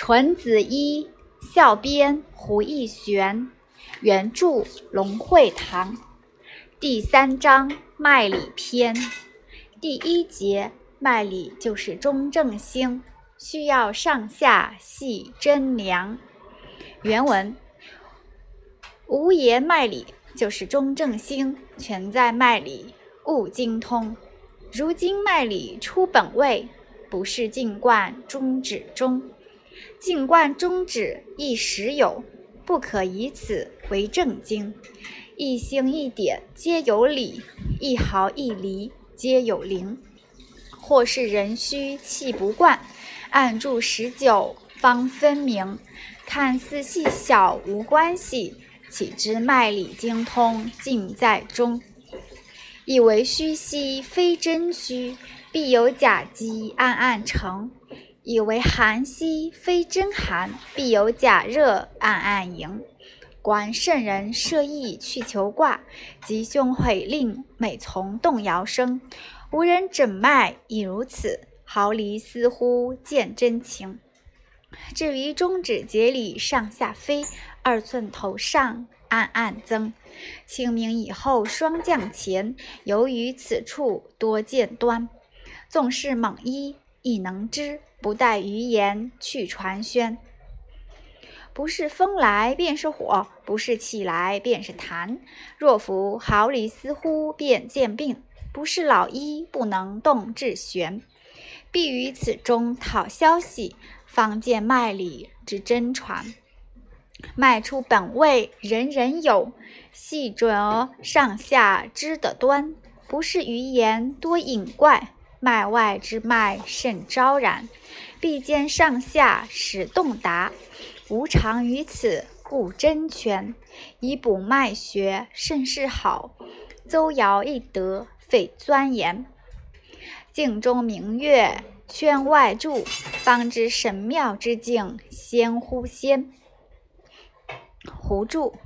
纯子一校编胡义玄，原著龙会堂。第三章脉理篇，第一节脉理就是中正星，需要上下细斟量。原文：无言脉理就是中正星，全在脉理，悟精通。如今脉理出本位，不是静观中止中。静观中止亦时有，不可以此为正经。一星一点皆有理，一毫一厘皆有灵。或是人虚气不贯，按住十九方分明。看似细小无关系，岂知脉理精通尽在中。以为虚兮非真虚，必有假机暗暗成。以为寒兮非真寒，必有假热暗暗盈。观圣人设意去求卦，吉凶悔令每从动摇生。无人诊脉亦如此，毫厘似乎见真情。至于中指节里上下飞，二寸头上暗暗增。清明以后霜降前，由于此处多见端。纵是猛医亦能知。不待余言去传宣，不是风来便是火，不是气来便是痰。若服毫厘似乎便见病，不是老医不能动治玄。必于此中讨消息，方见脉理之真传。脉出本位，人人有，细准而上下知的端，不是余言多隐怪。脉外之脉甚昭然，必见上下始动达，无常于此，故真全。以补脉学甚是好，邹尧易得，费钻研。镜中明月，圈外柱，方知神妙之境，先乎先。胡注：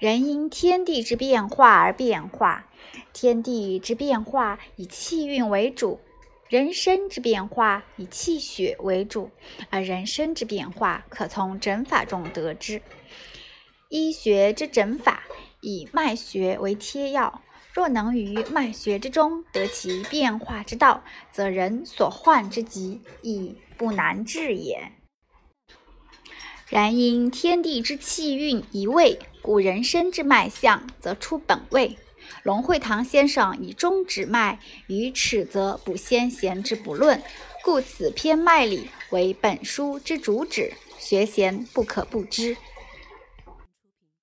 人因天地之变化而变化，天地之变化以气运为主。人身之变化以气血为主，而人身之变化可从诊法中得知。医学之诊法以脉学为贴要，若能于脉学之中得其变化之道，则人所患之疾亦不难治也。然因天地之气运移位，故人身之脉象则出本位。龙会堂先生以中指脉与尺则补先贤之不论，故此篇脉理为本书之主旨，学贤不可不知。